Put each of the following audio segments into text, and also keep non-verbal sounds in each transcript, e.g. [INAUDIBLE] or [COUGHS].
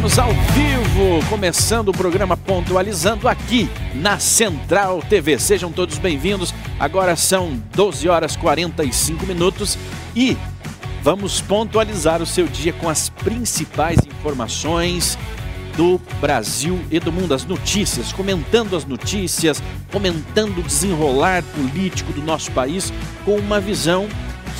Estamos ao vivo, começando o programa Pontualizando aqui na Central TV. Sejam todos bem-vindos. Agora são 12 horas 45 minutos e vamos pontualizar o seu dia com as principais informações do Brasil e do mundo, as notícias, comentando as notícias, comentando o desenrolar político do nosso país com uma visão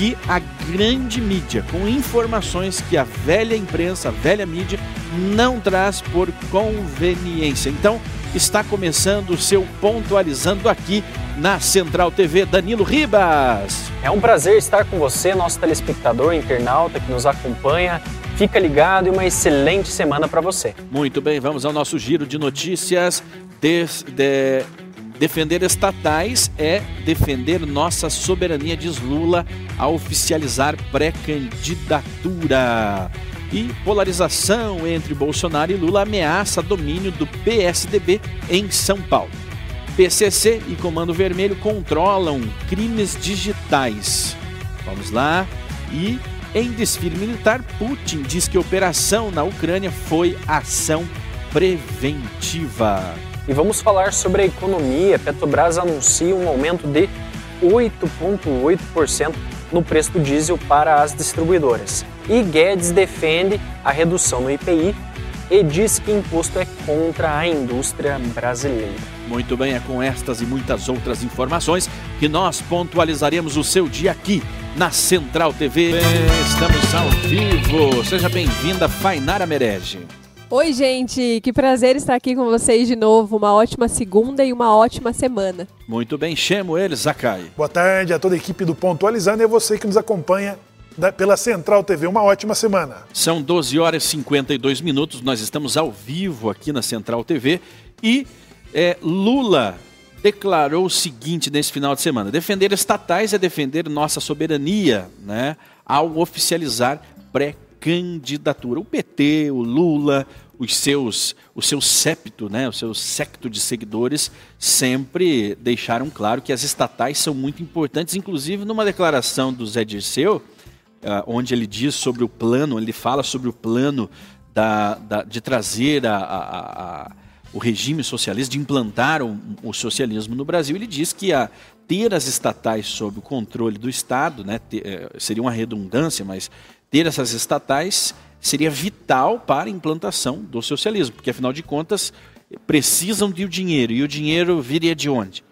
que a grande mídia, com informações que a velha imprensa, a velha mídia, não traz por conveniência. Então, está começando o seu Pontualizando aqui na Central TV. Danilo Ribas. É um prazer estar com você, nosso telespectador, internauta que nos acompanha. Fica ligado e uma excelente semana para você. Muito bem, vamos ao nosso giro de notícias. De, de, defender estatais é defender nossa soberania, diz Lula, a oficializar pré-candidatura. E polarização entre Bolsonaro e Lula ameaça domínio do PSDB em São Paulo. PCC e Comando Vermelho controlam crimes digitais. Vamos lá. E em desfile militar, Putin diz que a operação na Ucrânia foi ação preventiva. E vamos falar sobre a economia. Petrobras anuncia um aumento de 8,8% no preço do diesel para as distribuidoras. E Guedes defende a redução no IPI e diz que imposto é contra a indústria brasileira. Muito bem, é com estas e muitas outras informações que nós pontualizaremos o seu dia aqui na Central TV. Estamos ao vivo. Seja bem-vinda, Fainara Merege. Oi, gente, que prazer estar aqui com vocês de novo. Uma ótima segunda e uma ótima semana. Muito bem, chamo ele, Zakai. Boa tarde a toda a equipe do Pontualizando e a você que nos acompanha da, pela Central TV. Uma ótima semana. São 12 horas e 52 minutos, nós estamos ao vivo aqui na Central TV e é, Lula declarou o seguinte nesse final de semana: defender estatais é defender nossa soberania, né? Ao oficializar pré candidatura. O PT, o Lula, os seus, o seu septo, né, o seu secto de seguidores sempre deixaram claro que as estatais são muito importantes, inclusive numa declaração do Zé Dirceu, ah, onde ele diz sobre o plano, ele fala sobre o plano da, da de trazer a, a, a, o regime socialista, de implantar o, o, socialismo no Brasil. Ele diz que a, ter as estatais sob o controle do Estado, né, ter, eh, seria uma redundância, mas ter essas estatais seria vital para a implantação do socialismo, porque afinal de contas precisam de o dinheiro e o dinheiro viria de onde?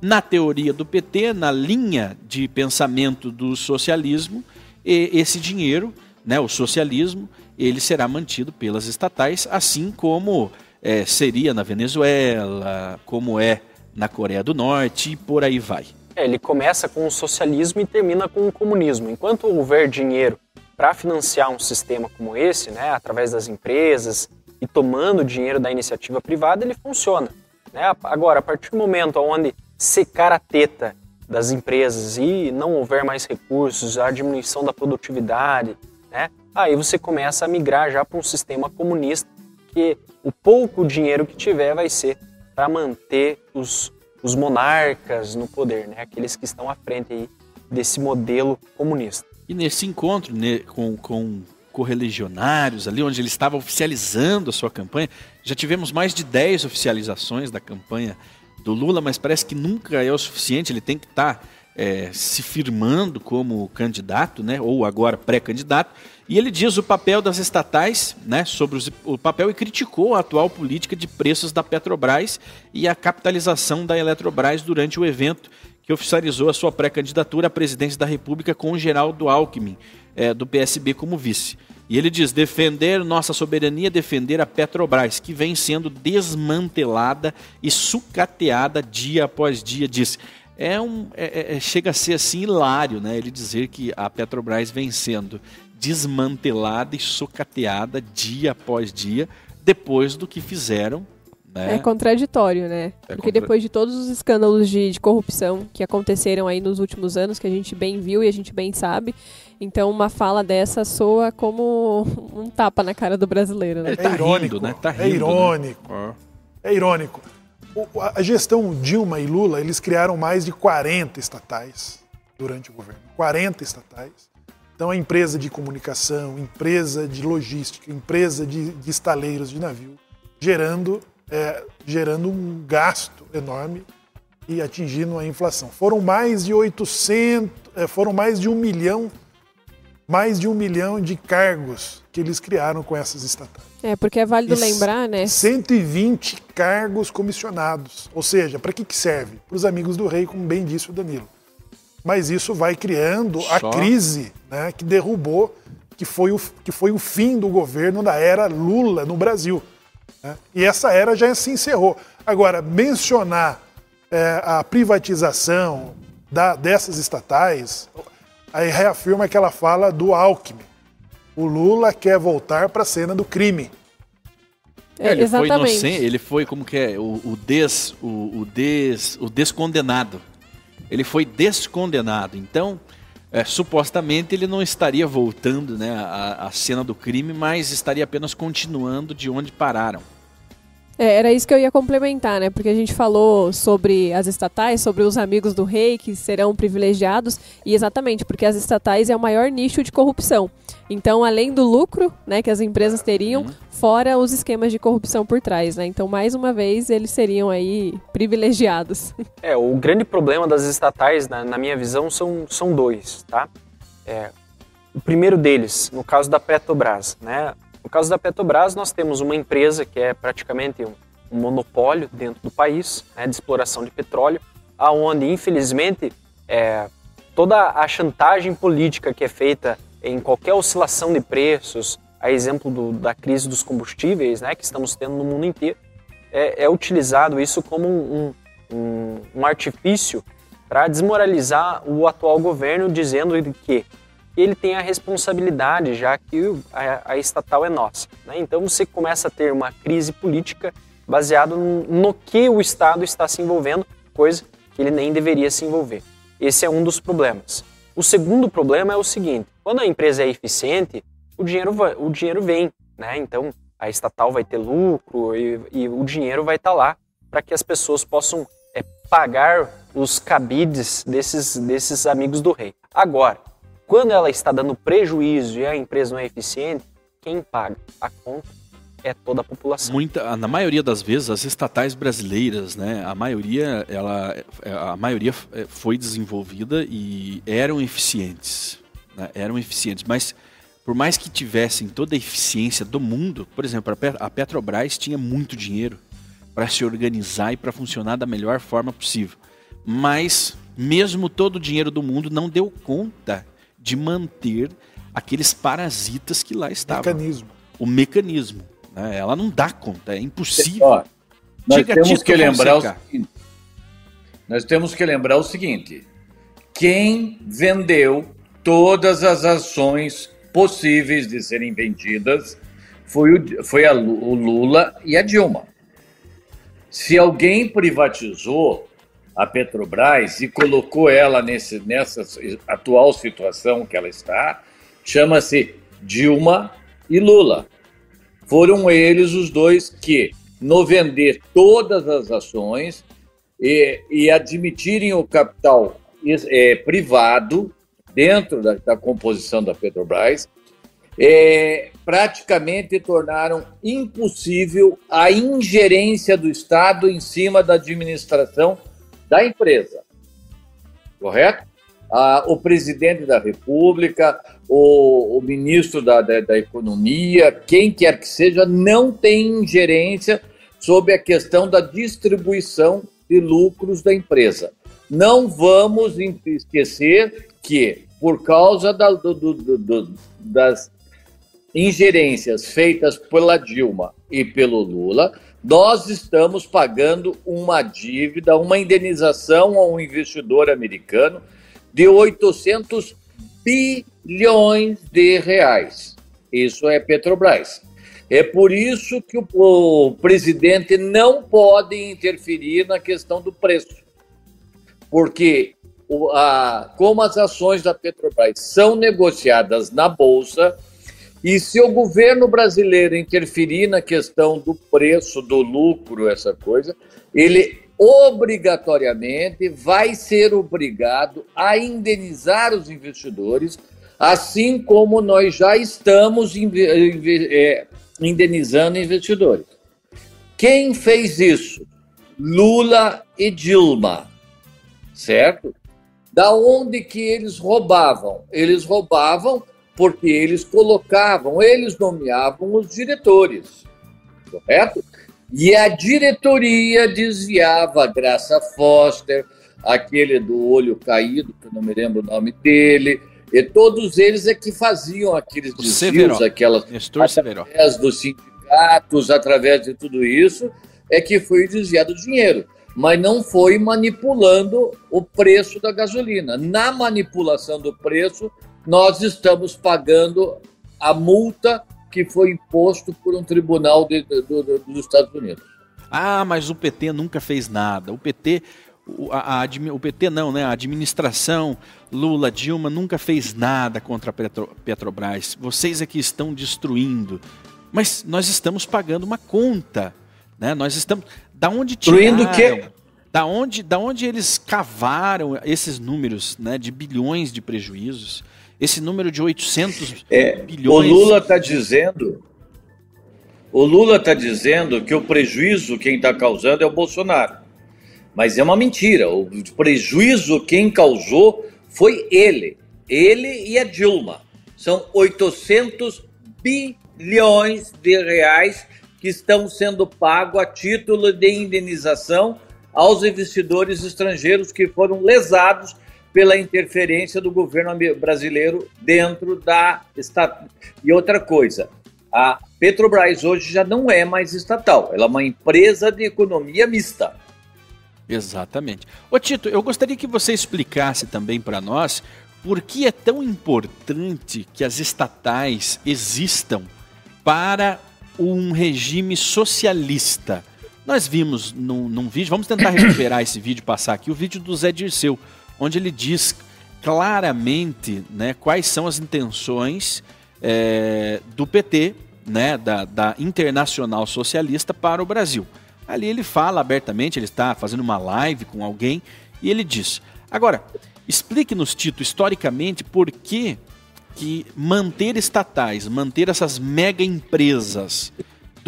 Na teoria do PT, na linha de pensamento do socialismo, esse dinheiro, né, o socialismo, ele será mantido pelas estatais, assim como é, seria na Venezuela, como é na Coreia do Norte e por aí vai. É, ele começa com o socialismo e termina com o comunismo. Enquanto houver dinheiro para financiar um sistema como esse, né, através das empresas e tomando dinheiro da iniciativa privada, ele funciona. Né? Agora, a partir do momento onde secar a teta das empresas e não houver mais recursos, a diminuição da produtividade, né? aí você começa a migrar já para um sistema comunista que o pouco dinheiro que tiver vai ser para manter os, os monarcas no poder, né? aqueles que estão à frente aí desse modelo comunista. E nesse encontro né, com, com correligionários, ali onde ele estava oficializando a sua campanha, já tivemos mais de 10 oficializações da campanha do Lula, mas parece que nunca é o suficiente, ele tem que estar tá, é, se firmando como candidato, né, ou agora pré-candidato, e ele diz o papel das estatais, né, sobre os, o papel e criticou a atual política de preços da Petrobras e a capitalização da Eletrobras durante o evento que oficializou a sua pré-candidatura à presidência da República com o Geraldo Alckmin, é, do PSB, como vice. E ele diz: defender nossa soberania, defender a Petrobras, que vem sendo desmantelada e sucateada dia após dia. Diz. É um, é, é, é, chega a ser assim hilário, né? Ele dizer que a Petrobras vem sendo desmantelada e sucateada dia após dia, depois do que fizeram né? É contraditório, né? É Porque contra... depois de todos os escândalos de, de, corrupção que aconteceram aí nos últimos anos, que a gente bem viu e a gente bem sabe, então uma fala dessa soa como um tapa na cara do brasileiro, né? É, tá irônico, rindo, né? Tá é rindo, é irônico. Né? É irônico. O, a gestão Dilma e Lula, eles criaram mais de 40 estatais durante o governo. 40 estatais. Então, a empresa de comunicação, empresa de logística, empresa de, de estaleiros de navio, gerando, é, gerando um gasto enorme e atingindo a inflação. Foram mais de 800, é, foram mais de um milhão, mais de um milhão de cargos que eles criaram com essas estatais. É, porque é válido e lembrar, né? 120 cargos comissionados. Ou seja, para que, que serve? Para os amigos do rei, como bem disse o Danilo mas isso vai criando Só. a crise né, que derrubou, que foi, o, que foi o fim do governo da era Lula no Brasil. Né? E essa era já se encerrou. Agora, mencionar é, a privatização da, dessas estatais, aí reafirma aquela fala do Alckmin. O Lula quer voltar para a cena do crime. É, ele Exatamente. foi inocente, ele foi como que é o, o des o, o des o descondenado ele foi descondenado. Então, é, supostamente ele não estaria voltando né, à, à cena do crime, mas estaria apenas continuando de onde pararam. É, era isso que eu ia complementar, né? Porque a gente falou sobre as estatais, sobre os amigos do rei que serão privilegiados, e exatamente porque as estatais é o maior nicho de corrupção. Então, além do lucro, né, que as empresas teriam, uhum. fora os esquemas de corrupção por trás, né? Então, mais uma vez, eles seriam aí privilegiados. [LAUGHS] É, o grande problema das estatais, na, na minha visão, são, são dois, tá? É, o primeiro deles, no caso da Petrobras, né? No caso da Petrobras, nós temos uma empresa que é praticamente um, um monopólio dentro do país, né, de exploração de petróleo, aonde infelizmente é, toda a chantagem política que é feita em qualquer oscilação de preços, a exemplo do, da crise dos combustíveis, né, que estamos tendo no mundo inteiro, é, é utilizado isso como um, um, um artifício para desmoralizar o atual governo, dizendo que ele tem a responsabilidade, já que a, a estatal é nossa. Né? Então você começa a ter uma crise política baseado no, que o Estado está se envolvendo, coisa que ele nem deveria se envolver. Esse é um dos problemas. O segundo problema é o seguinte: quando a empresa é eficiente, o dinheiro, o dinheiro vem, né? Então a estatal vai ter lucro e, e o dinheiro vai estar tá lá para que as pessoas possam é, pagar os cabides desses, desses amigos do rei. Agora, quando ela está dando prejuízo e a empresa não é eficiente, quem paga? A conta é toda a população. Muita, na maioria das vezes, as estatais brasileiras, né, a maioria, ela, a maioria é, foi desenvolvida e eram eficientes, né, eram eficientes, mas por mais que tivessem toda a eficiência do mundo, por exemplo, a Petrobras tinha muito dinheiro para se organizar e para funcionar da melhor forma possível, mas mesmo todo o dinheiro do mundo não deu conta de manter aqueles parasitas que lá estavam. Mecanismo. O mecanismo. Né? Ela não dá conta, é impossível. Ó, nós Diga temos que lembrar o seguinte, nós temos que lembrar o seguinte: quem vendeu todas as ações possíveis de serem vendidas foi o, foi a, o Lula e a Dilma. Se alguém privatizou, a Petrobras e colocou ela nesse, nessa atual situação que ela está, chama-se Dilma e Lula. Foram eles os dois que, no vender todas as ações e, e admitirem o capital é, privado dentro da, da, composição da Petrobras, é, praticamente tornaram impossível a ingerência do Estado em cima da administração da empresa, correto? Ah, o presidente da República, o, o ministro da, da, da, Economia, quem quer que seja, não tem ingerência sobre a questão da distribuição de lucros da empresa. Não vamos esquecer que, por causa da, do, do, do, das ingerências feitas pela Dilma e pelo Lula, nós estamos pagando uma dívida, uma indenização a um investidor americano de 800 bilhões de reais. Isso é Petrobras. É por isso que o, presidente não pode interferir na questão do preço. Porque o, a, como as ações da Petrobras são negociadas na Bolsa, e se o governo brasileiro interferir na questão do preço, do lucro, essa coisa, ele obrigatoriamente vai ser obrigado a indenizar os investidores assim como nós já estamos é, indenizando investidores. Quem fez isso? Lula e Dilma, certo? Da onde que eles roubavam? Eles roubavam porque eles colocavam, eles nomeavam os diretores, correto? E a diretoria desviava a Graça Foster, aquele do olho caído, que eu não me lembro o nome dele, e todos eles é que faziam aqueles desvios, Severo. aquelas através dos sindicatos, através de tudo isso, é que foi desviado o dinheiro. Mas não foi manipulando o preço da gasolina. Na manipulação do preço, nós estamos pagando a multa que foi imposto por um tribunal de, de, de, dos Estados Unidos. Ah, mas o PT nunca fez nada. O PT, a, a, o PT não, né? A administração Lula, Dilma nunca fez nada contra a Petro, Petrobras. Vocês é que estão destruindo. Mas nós estamos pagando uma conta, né? Nós estamos. Da onde tiraram? Destruindo o quê? Da onde, da onde eles cavaram esses números, né? De bilhões de prejuízos? Esse número de 800 é, bilhões. O Lula está dizendo. O Lula está dizendo que o prejuízo quem está causando é o Bolsonaro. Mas é uma mentira. O prejuízo quem causou foi ele. Ele e a Dilma. São 800 bilhões de reais que estão sendo pagos a título de indenização aos investidores estrangeiros que foram lesados pela interferência do governo brasileiro dentro da estatal. E outra coisa, a Petrobras hoje já não é mais estatal, ela é uma empresa de economia mista. Exatamente. Ô Tito, eu gostaria que você explicasse também para nós por que é tão importante que as estatais existam para um regime socialista. Nós vimos num, num vídeo, vamos tentar recuperar esse vídeo, passar aqui, o vídeo do Zé Dirceu, onde ele diz claramente né, quais são as intenções é, do PT, né, da, da Internacional Socialista, para o Brasil. Ali ele fala abertamente, ele está fazendo uma live com alguém e ele diz: Agora, explique-nos, Tito, historicamente, por que, que manter estatais, manter essas mega empresas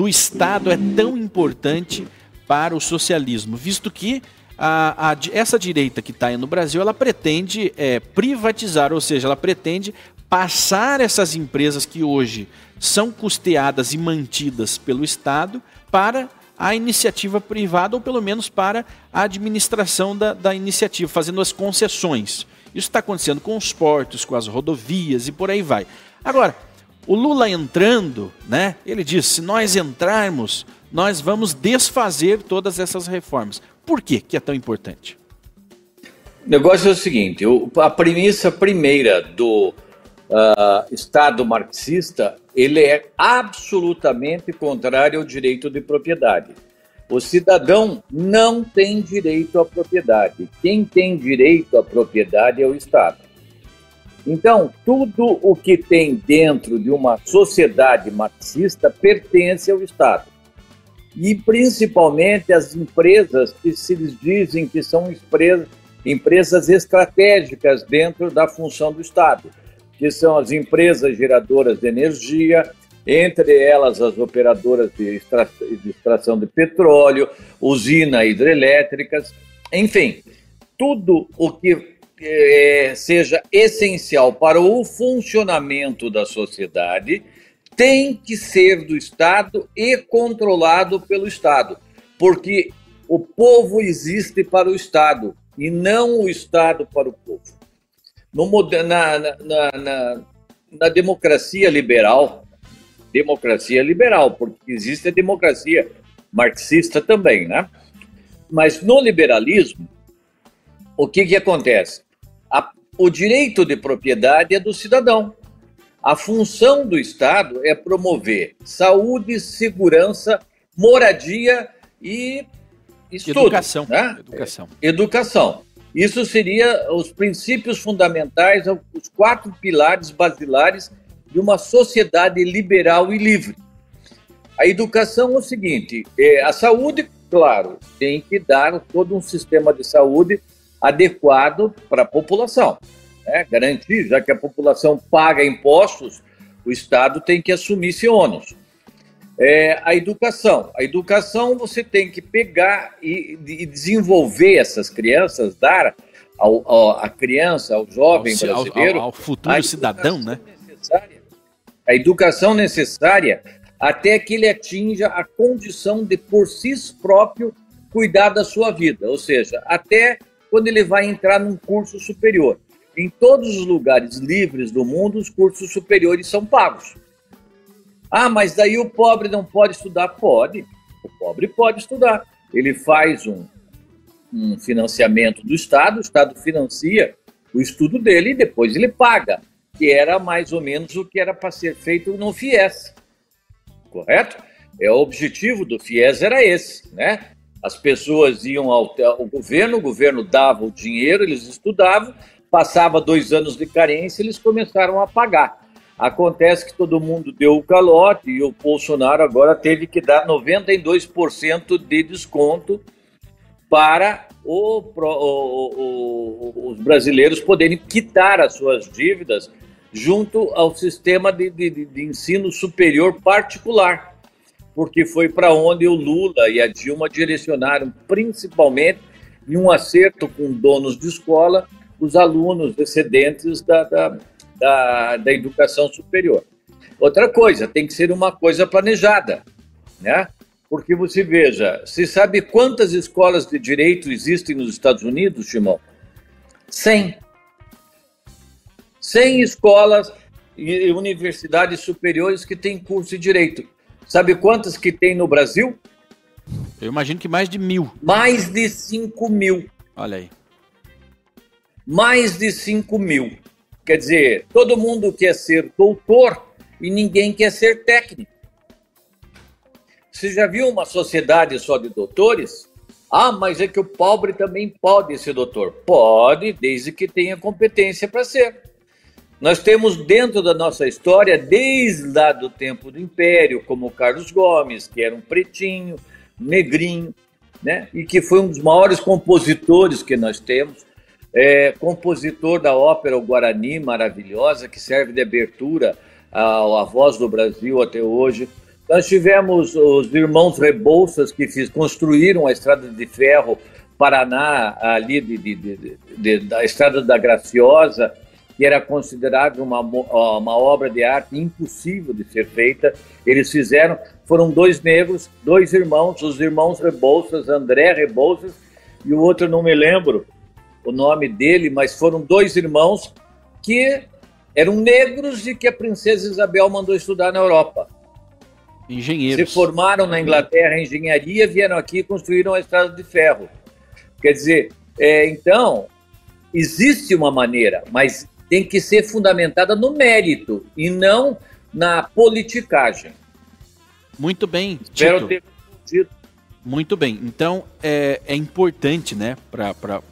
do Estado é tão importante para o socialismo, visto que a, a, essa direita que está aí no Brasil, ela pretende é, privatizar, ou seja, ela pretende passar essas empresas que hoje são custeadas e mantidas pelo Estado para a iniciativa privada, ou pelo menos para a administração da, da iniciativa, fazendo as concessões. Isso está acontecendo com os portos, com as rodovias e por aí vai. Agora, o Lula entrando, né? Ele diz: se nós entrarmos, nós vamos desfazer todas essas reformas. Por que, que é tão importante? O negócio é o seguinte: a premissa primeira do uh, Estado marxista ele é absolutamente contrário ao direito de propriedade. O cidadão não tem direito à propriedade. Quem tem direito à propriedade é o Estado. Então, tudo o que tem dentro de uma sociedade marxista pertence ao Estado. E principalmente as empresas que se dizem que são empresas estratégicas dentro da função do Estado, que são as empresas geradoras de energia, entre elas as operadoras de, extração de petróleo, usinas hidrelétricas, enfim, tudo o que é, seja essencial para o funcionamento da sociedade tem que ser do Estado e controlado pelo Estado, porque o povo existe para o Estado e não o Estado para o povo. No, na, na, na, na democracia liberal, democracia liberal, porque existe a democracia marxista também, né? Mas no liberalismo, o que, que acontece? A, o direito de propriedade é do cidadão. A função do Estado é promover saúde, segurança, moradia e estudo. Educação. Né? Educação. Educação. Isso seria os princípios fundamentais, os quatro pilares basilares de uma sociedade liberal e livre. A educação é o seguinte: é, a saúde, claro, tem que dar todo um sistema de saúde adequado para a população. né? garantir, já que a população paga impostos, o Estado tem que assumir esse ônus. É, a educação. A educação você tem que pegar e, e desenvolver essas crianças, dar ao, ao, à criança, ao jovem ao, brasileiro. Ao, ao futuro cidadão, né? A educação necessária até que ele atinja a condição de, por si próprio, cuidar da sua vida. Ou seja, até quando ele vai entrar num curso superior. Em todos os lugares livres do mundo, os cursos superiores são pagos. Ah, mas daí o pobre não pode estudar? Pode. O pobre pode estudar. Ele faz um, um financiamento do Estado, o Estado financia o estudo dele e depois ele paga, que era mais ou menos o que era para ser feito no FIES. Correto? É o objetivo do FIES era esse, né? As pessoas iam ao, ao governo, o governo dava o dinheiro, eles estudavam, passava dois anos de carência, eles começaram a pagar. Acontece que todo mundo deu o calote e o Bolsonaro agora teve que dar 92% de desconto para o, o, o, os brasileiros poderem quitar as suas dívidas junto ao sistema de, de, de ensino superior particular, porque foi para onde o Lula e a Dilma direcionaram principalmente em um acerto com donos de escola os alunos excedentes da, da da, da educação superior. Outra coisa, tem que ser uma coisa planejada, né? Porque você veja, você sabe quantas escolas de direito existem nos Estados Unidos, Timão? 100. 100 escolas e universidades superiores que têm curso de direito. Sabe quantas que tem no Brasil? Eu imagino que mais de mil. Mais de 5 mil. Olha aí. Mais de 5 mil. Quer dizer, todo mundo quer ser doutor e ninguém quer ser técnico. Você já viu uma sociedade só de doutores? Ah, mas é que o pobre também pode ser doutor. Pode, desde que tenha competência para ser. Nós temos dentro da nossa história, desde lá do tempo do Império, como Carlos Gomes, que era um pretinho, negrinho, né? e que foi um dos maiores compositores que nós temos é, compositor da ópera o Guarani, maravilhosa, que serve de abertura à, à voz do Brasil até hoje. Nós tivemos os irmãos Rebouças, que fiz, construíram a estrada de ferro Paraná, ali de, de, de, da estrada da Graciosa, que era considerada uma, uma obra de arte impossível de ser feita. Eles fizeram, foram dois negros, dois irmãos, os irmãos Rebouças, André Rebouças, e o outro não me lembro, o nome dele, mas foram dois irmãos que eram negros e que a princesa Isabel mandou estudar na Europa. Engenheiros. Se formaram na Inglaterra em engenharia, vieram aqui e construíram a estrada de ferro. Quer dizer, é, então, existe uma maneira, mas tem que ser fundamentada no mérito e não na politicagem. Muito bem, Espero Tito. ter muito bem. Então, é, é importante né, para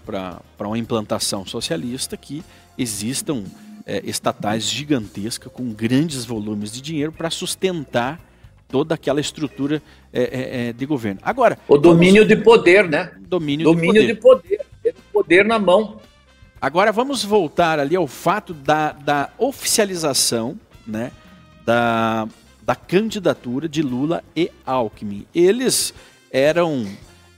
uma implantação socialista que existam é, estatais gigantescas com grandes volumes de dinheiro para sustentar toda aquela estrutura é, é, é, de governo. Agora, o domínio vamos... de poder, né? Domínio, domínio de poder. De poder. Ter poder na mão. Agora vamos voltar ali ao fato da, da oficialização, né, da, da candidatura de Lula e Alckmin. Eles eram,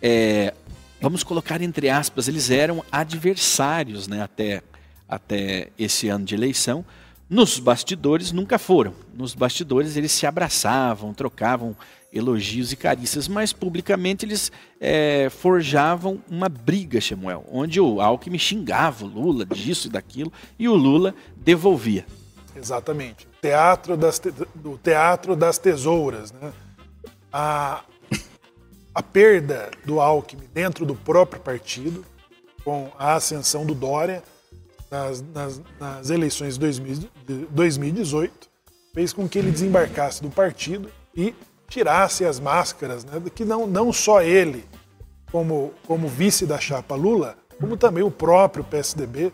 é, vamos colocar entre aspas, eles eram adversários né, até, até esse ano de eleição. Nos bastidores nunca foram. Nos bastidores eles se abraçavam, trocavam elogios e carícias, mas publicamente eles é, forjavam uma briga, Samuel, onde o Alckmin xingava o Lula disso e daquilo e o Lula devolvia. Exatamente. Teatro das te... do teatro das tesouras, né? A, a perda do Alckmin dentro do próprio partido, com a ascensão do Dória nas, nas, nas eleições de 2018, fez com que ele desembarcasse do partido e tirasse as máscaras, né, que não, não só ele, como, como vice da chapa Lula, como também o próprio PSDB,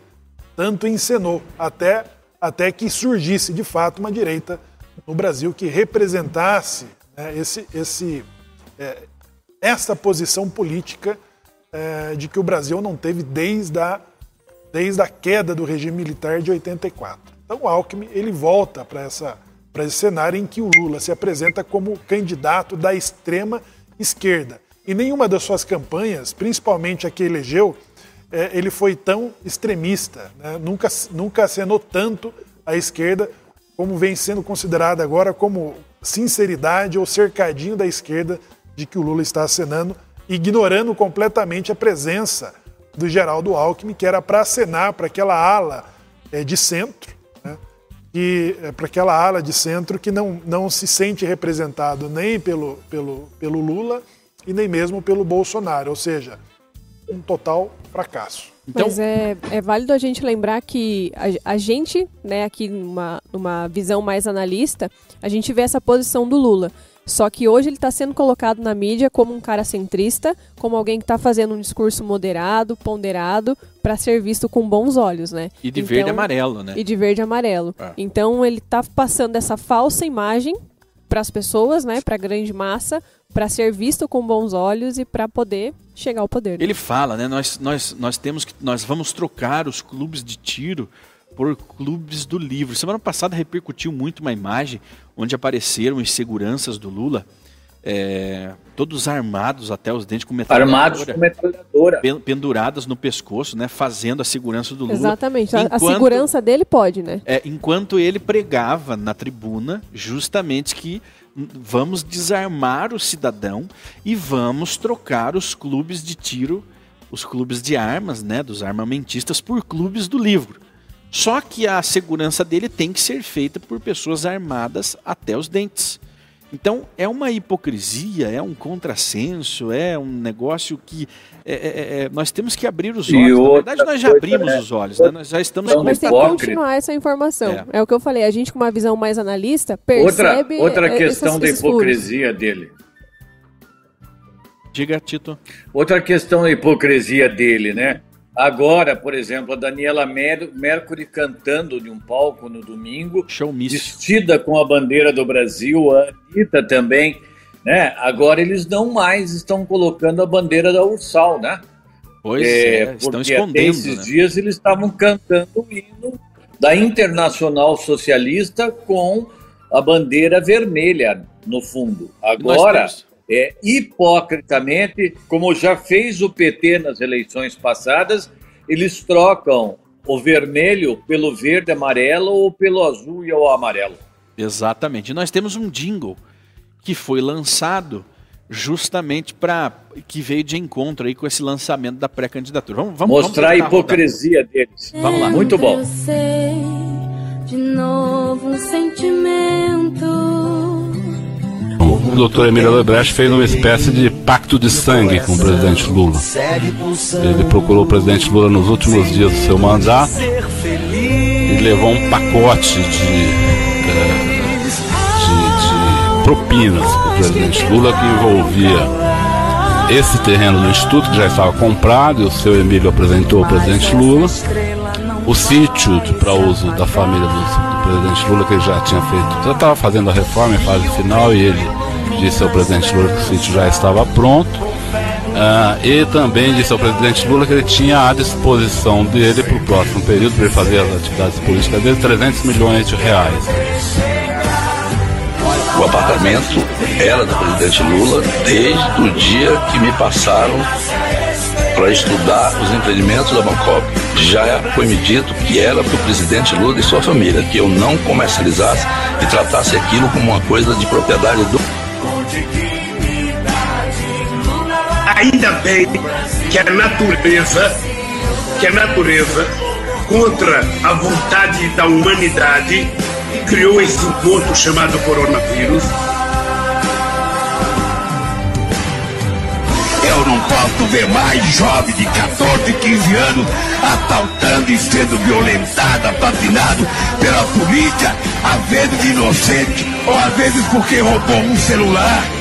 tanto encenou, até, até que surgisse de fato uma direita no Brasil que representasse né, esse, esse, é, essa posição política é, de que o Brasil não teve desde a desde a queda do regime militar de 84. Então o Alckmin ele volta para essa para esse cenário em que o Lula se apresenta como candidato da extrema esquerda. E nenhuma das suas campanhas, principalmente a que elegeu, é, ele foi tão extremista. Né? Nunca, nunca acenou tanto à esquerda como vem sendo considerada agora como sinceridade ou cercadinho da esquerda de que o Lula está acenando, ignorando completamente a presença do Geraldo Alckmin, que era para acenar para aquela ala é, de centro, né? é, para aquela ala de centro que não, não se sente representado nem pelo, pelo, pelo Lula e nem mesmo pelo Bolsonaro, ou seja, um total fracasso. Então... Mas é, é válido a gente lembrar que a, a gente, né, aqui numa, numa visão mais analista, a gente vê essa posição do Lula. Só que hoje ele está sendo colocado na mídia como um cara centrista, como alguém que está fazendo um discurso moderado, ponderado, para ser visto com bons olhos, né? E de então, verde e amarelo, né? E de verde e amarelo. É. Então ele está passando essa falsa imagem para as pessoas, né, para a grande massa, para ser visto com bons olhos e para poder chegar ao poder. Né? Ele fala, né? Nós, nós, nós temos que nós vamos trocar os clubes de tiro por clubes do livro. Semana passada repercutiu muito uma imagem onde apareceram os seguranças do Lula, é, todos armados até os dentes com metralhadora. Armados com metralhadora. Penduradas no pescoço, né? Fazendo a segurança do Lula. Exatamente. Enquanto, a segurança dele pode, né? É, enquanto ele pregava na tribuna justamente que vamos desarmar o cidadão e vamos trocar os clubes de tiro, os clubes de armas, né, dos armamentistas, por clubes do livro. Só que a segurança dele tem que ser feita por pessoas armadas até os dentes. Então é uma hipocrisia, é um contrassenso, é um negócio que é, é, é, é nós temos que abrir os olhos. Na verdade, nós já abrimos é, os olhos, né? nós já estamos. Mas, mas tem que continuar essa informação. É. é. o que eu falei. A gente com uma visão mais analista percebe. Outra, outra questão da hipocrisia furos. dele. Diga, Tito. Outra questão da hipocrisia dele, né? Agora, por exemplo, a Daniela Mer Mercury cantando de um palco no domingo, vestida com a bandeira do Brasil, a Anitta também, né? Agora eles não mais estão colocando a bandeira da Ursal, né? Pois é, é estão escondendo. esses né? dias eles estavam cantando o hino da Internacional Socialista com a bandeira vermelha no fundo. Agora é, hipocritamente, como já fez o PT nas eleições passadas, eles trocam o vermelho pelo verde amarelo ou pelo azul e o amarelo. Exatamente. E nós temos um jingle que foi lançado justamente para que veio de encontro aí com esse lançamento da pré-candidatura. Vamos, vamos mostrar vamos a hipocrisia deles. Vamos lá. Muito bom. De novo um sentimento doutor Emílio Odebrecht fez uma espécie de pacto de sangue com o presidente Lula. Ele procurou o presidente Lula nos últimos dias do seu mandato e levou um pacote de, eh, de, de propinas para o presidente Lula que envolvia esse terreno do Instituto, que já estava comprado, e o seu Emílio apresentou ao presidente Lula, o sítio para uso da família do, do, presidente Lula, que ele já tinha feito, já estava fazendo a reforma em fase final, e ele disse ao presidente Lula que o sítio já estava pronto. Uh, e também disse ao presidente Lula que ele tinha à disposição dele para o próximo período, para ele fazer as atividades políticas dele, 300 milhões de reais. O apartamento era do presidente Lula desde o dia que me passaram para estudar os empreendimentos da Bangkok. Já foi me dito que era para o presidente Lula e sua família, que eu não comercializasse e tratasse aquilo como uma coisa de propriedade do Ainda bem que a natureza, que a natureza, contra a vontade da humanidade, criou esse monstro chamado coronavírus. Eu não posso ver mais jovem de 14, 15 anos assaltando e sendo violentada, assassinado pela polícia, às vezes inocente, ou às vezes porque roubou um celular.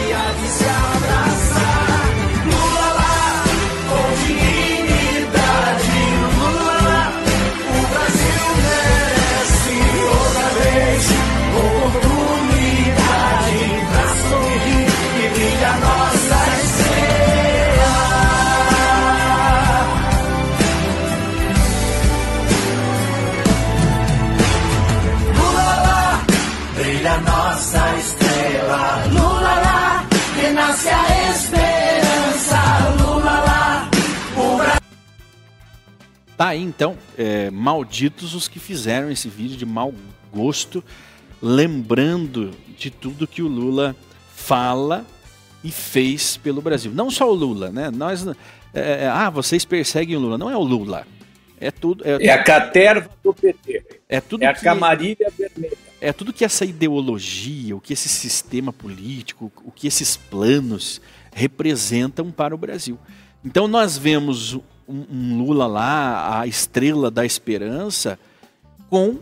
Tá aí então, é, malditos os que fizeram esse vídeo de mau gosto, lembrando de tudo que o Lula fala e fez pelo Brasil. Não só o Lula, né? Nós, é, é ah, vocês perseguem o Lula. Não é o Lula. É tudo. É, é a caterva do PT. É tudo. É a que, camarilha vermelha. É tudo que essa ideologia, o que esse sistema político, o que esses planos representam para o Brasil. Então nós vemos um, um Lula lá, a estrela da esperança, com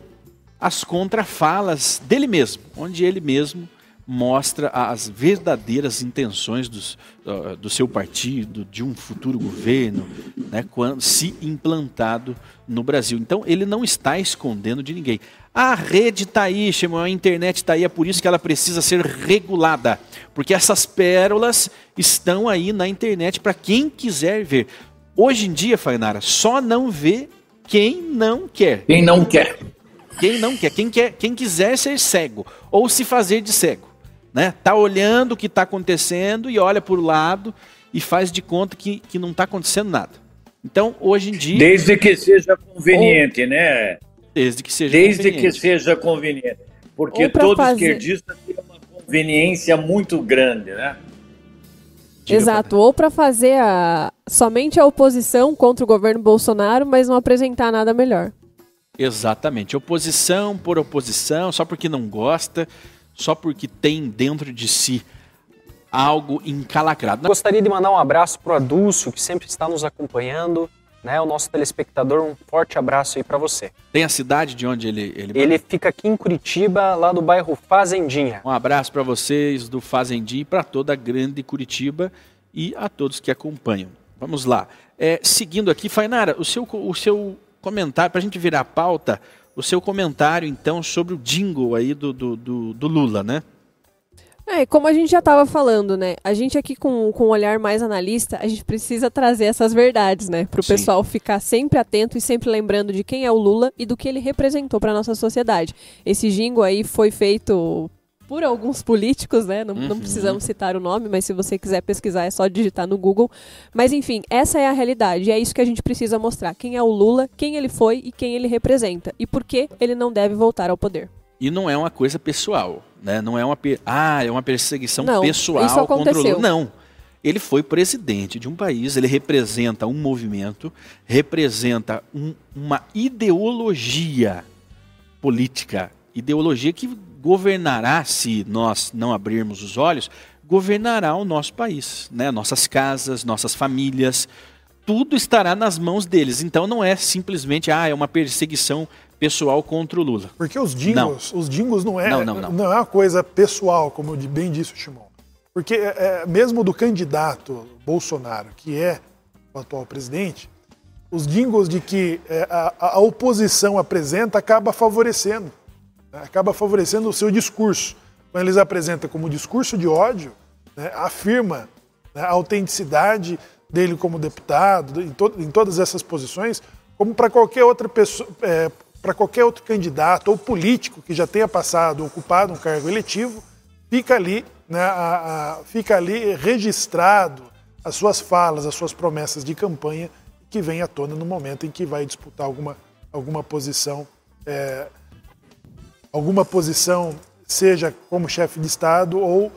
as contrafalas dele mesmo, onde ele mesmo mostra as verdadeiras intenções dos, do seu partido, de um futuro governo, né, quando, se implantado no Brasil. Então, ele não está escondendo de ninguém. A rede está aí, chama, a internet está aí, é por isso que ela precisa ser regulada. Porque essas pérolas estão aí na internet para quem quiser ver. Hoje em dia, Fainara, só não vê quem não quer. Quem não quer. Quem não quer, quem quer, quem quiser ser cego ou se fazer de cego né? Tá olhando o que está acontecendo e olha para o lado e faz de conta que, que não está acontecendo nada. Então, hoje em dia. Desde que seja conveniente, ou... né? Desde que seja Desde conveniente. que seja conveniente. Porque todo fazer... esquerdista tem uma conveniência muito grande, né? Diga Exato, ou para fazer a, somente a oposição contra o governo Bolsonaro, mas não apresentar nada melhor. Exatamente, oposição por oposição, só porque não gosta, só porque tem dentro de si algo encalacrado. Gostaria de mandar um abraço para o Adúcio, que sempre está nos acompanhando, né, o nosso telespectador, um forte abraço aí para você. Tem a cidade de onde ele ele, ele fica aqui em Curitiba, lá do bairro Fazendinha. Um abraço para vocês do Fazendinha e para toda a grande Curitiba e a todos que acompanham. Vamos lá. É, seguindo aqui, Fainara, o seu, o seu comentário, para a gente virar a pauta, o seu comentário, então, sobre o jingle aí do, do, do, do Lula, né? É, como a gente já estava falando, né? A gente aqui com, com um olhar mais analista, a gente precisa trazer essas verdades, né? Para o pessoal ficar sempre atento e sempre lembrando de quem é o Lula e do que ele representou para nossa sociedade. Esse jingle aí foi feito por alguns políticos, né? Não, uhum. não, precisamos citar o nome, mas se você quiser pesquisar é só digitar no Google. Mas enfim, essa é a realidade. E é isso que a gente precisa mostrar. Quem é o Lula, quem ele foi e quem ele representa. E por que ele não deve voltar ao poder. E não é uma coisa pessoal, né? Não é uma ah, é uma perseguição não, pessoal contra o Lula. Não. Ele foi presidente de um país, ele representa um movimento, representa um, uma ideologia política, ideologia que governará, se nós não abrirmos os olhos, governará o nosso país, né? nossas casas, nossas famílias, tudo estará nas mãos deles. Então não é simplesmente ah, é uma perseguição pessoal contra o Lula. Porque os dingos, não. os dingos não é, não, não, não. não é uma coisa pessoal, como bem disse o Shimon. Porque é, é, mesmo do candidato Bolsonaro, que é o atual presidente, os dingos de que é, a, a oposição apresenta acaba favorecendo acaba favorecendo o seu discurso. Quando eles apresentam como discurso de ódio, né, afirma né, a autenticidade dele como deputado, em, to em todas essas posições, como para qualquer outra pessoa, é, para qualquer outro candidato ou político que já tenha passado, ocupado um cargo eletivo, fica ali, né, a, a, fica ali registrado as suas falas, as suas promessas de campanha que vem à tona no momento em que vai disputar alguma, alguma posição é, alguma posição, seja como chefe de Estado ou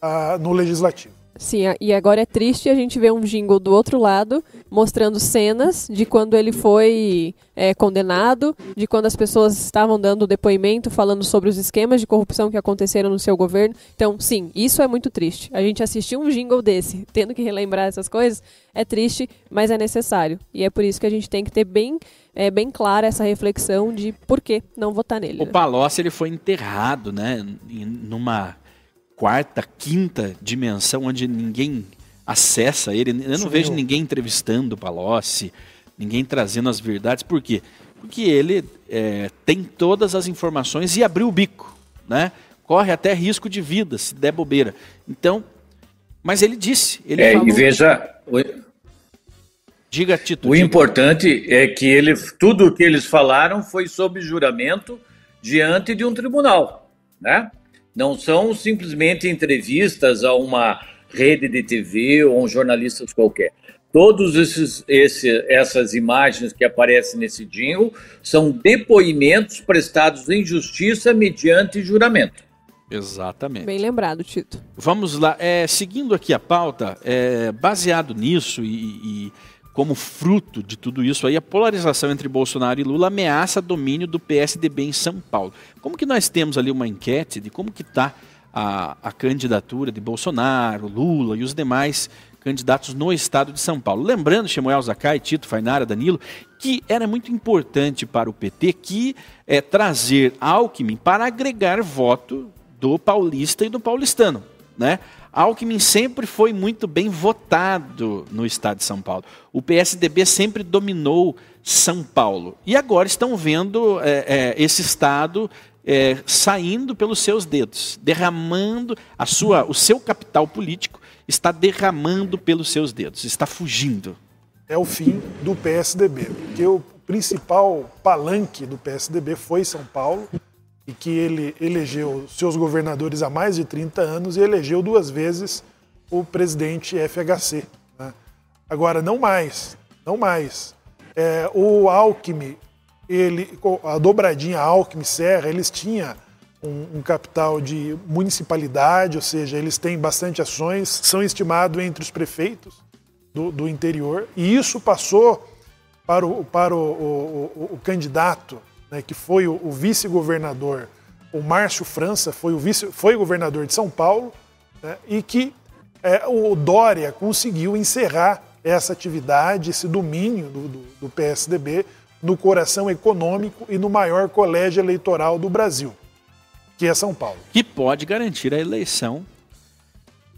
ah, no legislativo. Sim, e agora é triste a gente ver um jingle do outro lado mostrando cenas de quando ele foi é, condenado, de quando as pessoas estavam dando depoimento falando sobre os esquemas de corrupção que aconteceram no seu governo. Então, sim, isso é muito triste. A gente assistir um jingle desse, [LAUGHS] tendo que relembrar essas coisas, é triste, mas é necessário. E é por isso que a gente tem que ter bem é bem clara essa reflexão de por que não votar nele. O né? Palocci ele foi enterrado, né, numa quarta, quinta dimensão onde ninguém acessa ele. Eu não Sumiu. vejo ninguém entrevistando o Palocci, ninguém trazendo as verdades. Por quê? Porque ele é, tem todas as informações e abriu o bico, né? Corre até risco de vida se der bobeira. Então, mas ele disse, ele é, falou... E veja, Diga, Tito. O diga. importante é que ele, tudo o que eles falaram foi sob juramento diante de um tribunal, né? Não são simplesmente entrevistas a uma rede de TV ou um jornalista qualquer. Todos esses, esse, essas imagens que aparecem nesse jingle são depoimentos prestados em justiça mediante juramento. Exatamente. Bem lembrado, Tito. Vamos lá. É, seguindo aqui a pauta, é, baseado nisso e, e, como fruto de tudo isso aí, a polarização entre Bolsonaro e Lula ameaça domínio do PSDB em São Paulo. Como que nós temos ali uma enquete de como que está a, a candidatura de Bolsonaro, Lula e os demais candidatos no estado de São Paulo. Lembrando, Samuel Zacai, Tito Fainara, Danilo, que era muito importante para o PT que é, trazer Alckmin para agregar voto do paulista e do paulistano. Né? Alckmin sempre foi muito bem votado no estado de São Paulo. O PSDB sempre dominou São Paulo. E agora estão vendo é, é, esse estado é, saindo pelos seus dedos, derramando a sua, o seu capital político está derramando pelos seus dedos, está fugindo. É o fim do PSDB, porque o principal palanque do PSDB foi São Paulo e que ele elegeu seus governadores há mais de 30 anos e elegeu duas vezes o presidente FHC. Né? Agora, não mais, não mais. É, o Alckmin, ele, a dobradinha Alckmin-Serra, eles tinham um, um, capital de municipalidade, ou seja, eles têm bastante ações, são estimados entre os prefeitos do, do interior, e isso passou para o, para o, o, o candidato, né, que foi o, vice-governador, o Márcio França, foi o vice, foi governador de São Paulo, né, e que é, o Dória conseguiu encerrar essa atividade, esse domínio do, do, do PSDB no coração econômico e no maior colégio eleitoral do Brasil que é São Paulo. Que pode garantir a eleição,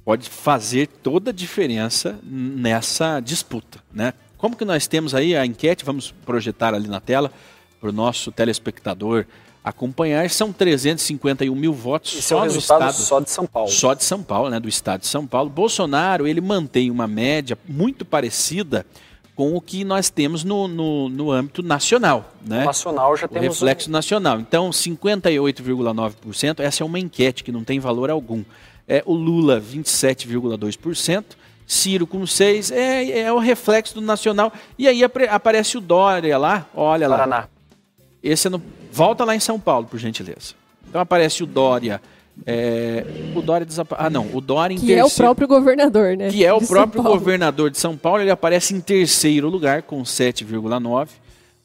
pode fazer toda a diferença nessa disputa, né? Como que nós temos aí a enquete, vamos projetar ali na tela para o nosso telespectador acompanhar, são 351 mil votos Esse só é no estado, só de São Paulo. Só de São Paulo, né, do estado de São Paulo. Bolsonaro, ele mantém uma média muito parecida com o que nós temos no, no, no âmbito nacional. Né? nacional já o temos. reflexo um... nacional. Então, 58,9%, essa é uma enquete que não tem valor algum. É, o Lula, 27,2%. Ciro com 6, é, é o reflexo do nacional. E aí aparece o Dória lá, olha lá. Paraná. Esse é no... Volta lá em São Paulo, por gentileza. Então aparece o Dória é, o Dória desapa... Ah, não. O Dória em que terceiro... é o próprio governador, né? Que é o próprio governador de São Paulo. Ele aparece em terceiro lugar com 7,9.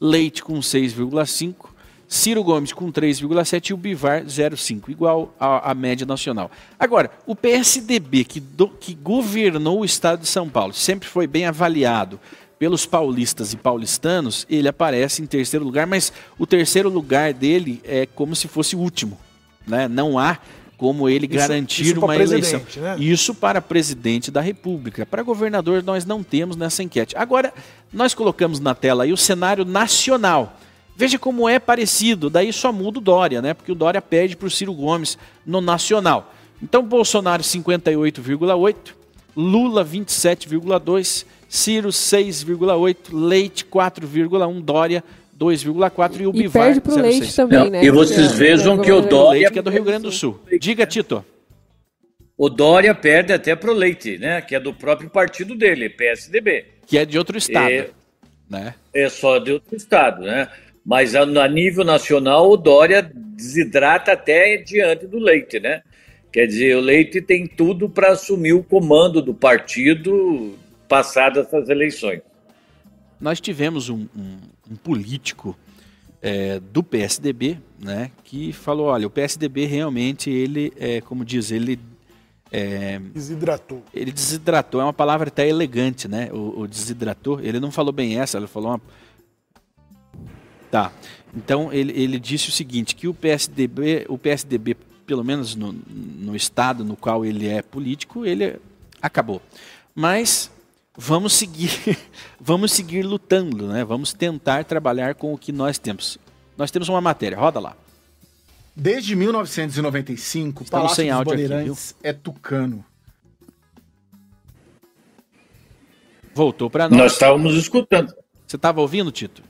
Leite com 6,5. Ciro Gomes com 3,7 e o Bivar 0,5, igual à, média nacional. Agora, o PSDB, que, do, que governou o estado de São Paulo, sempre foi bem avaliado pelos paulistas e paulistanos, ele aparece em terceiro lugar, mas o terceiro lugar dele é como se fosse o último. Né? Não há como ele isso, garantir isso uma eleição. Né? Isso para presidente da República. Para governador, nós não temos nessa enquete. Agora, nós colocamos na tela aí o cenário nacional. Veja como é parecido, daí só muda o Dória, né? Porque o Dória pede para o Ciro Gomes no nacional. Então, Bolsonaro 58,8, Lula 27,2, Ciro 6,8, Leite 4,1, Dória 2,4 e o e Bivar perde pro 0,6. Leite também, Não, né? E vocês é, vejam que o Dória... Leite, que é do Rio Grande do Sul. Diga, Tito. O Dória perde até pro Leite, né? Que é do próprio partido dele, PSDB. Que é de outro estado, é, né? É só de outro estado, né? Mas a, a nível nacional, o Dória desidrata até diante do Leite, né? Quer dizer, o Leite tem tudo para assumir o comando do partido passadas essas eleições. Nós tivemos um, um, um político é, do PSDB, né, que falou, olha, o PSDB realmente ele, é, como diz, ele é, desidratou. Ele desidratou, é uma palavra até elegante, né? O, o, desidratou. Ele não falou bem essa, ele falou uma. Tá. Então ele, ele disse o seguinte: que o PSDB, o PSDB, pelo menos no, no estado no qual ele é político, ele acabou. Mas vamos seguir, [LAUGHS] vamos seguir lutando, né? Vamos tentar trabalhar com o que nós temos. Nós temos uma matéria, roda lá. Desde 1995, o Palácio sem dos Bandeirantes aqui, é tucano. Voltou para nós. Nós estávamos escutando. Você estava ouvindo, Tito?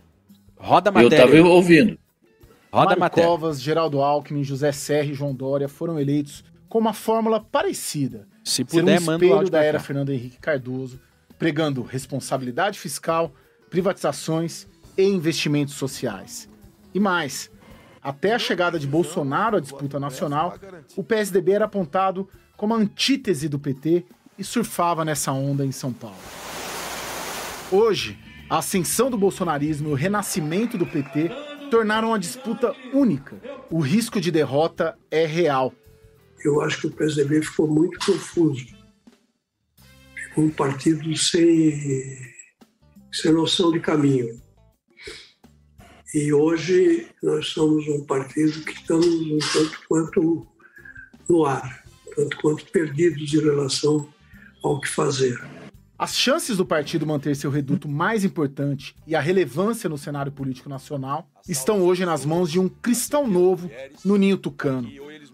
Roda a matéria. Eu estava ouvindo. Roda Mário Covas, Geraldo Alckmin, José Serra e João Dória foram eleitos com uma fórmula parecida. Se puder, ser um espelho da era Fernando Henrique Cardoso, pregando responsabilidade fiscal, privatizações e investimentos sociais. E mais, até a chegada de Bolsonaro à disputa nacional, o PSDB era apontado como a antítese do PT e surfava nessa onda em São Paulo. Hoje, a ascensão do bolsonarismo e o renascimento do PT tornaram a disputa única. O risco de derrota é real. Eu acho que o PSDB ficou muito confuso. Um partido sem, sem noção de caminho. E hoje nós somos um partido que estamos um tanto quanto no ar, tanto quanto perdidos em relação ao que fazer. As chances do partido manter seu reduto mais importante e a relevância no cenário político nacional estão hoje nas mãos de um cristão novo no ninho tucano,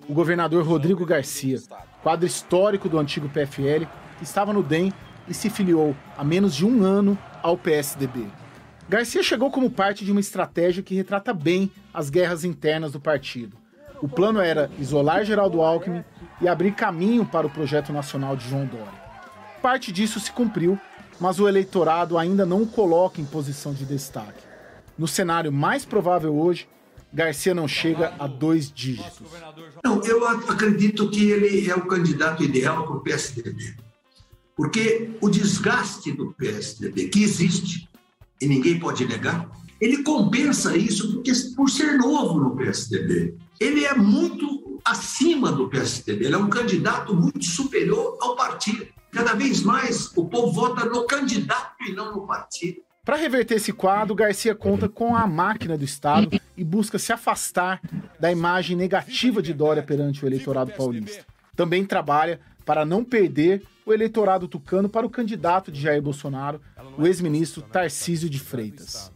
o governador Rodrigo Garcia, quadro histórico do antigo PFL, estava no DEM e se filiou há menos de um ano ao PSDB. Garcia chegou como parte de uma estratégia que retrata bem as guerras internas do partido. O plano era isolar Geraldo Alckmin e abrir caminho para o projeto nacional de João Dória. Parte disso se cumpriu, mas o eleitorado ainda não o coloca em posição de destaque. No cenário mais provável hoje, Garcia não chega a dois dígitos. Não, eu acredito que ele é o candidato ideal para o PSDB. Porque o desgaste do PSDB, que existe, e ninguém pode negar, ele compensa isso porque, por ser novo no PSDB. Ele é muito acima do PSDB, ele é um candidato muito superior ao partido. Cada vez mais o povo vota no candidato e não no partido. Para reverter esse quadro, Garcia conta com a máquina do Estado e busca se afastar da imagem negativa de Dória perante o eleitorado paulista. Também trabalha para não perder o eleitorado tucano para o candidato de Jair Bolsonaro, o ex-ministro Tarcísio de Freitas.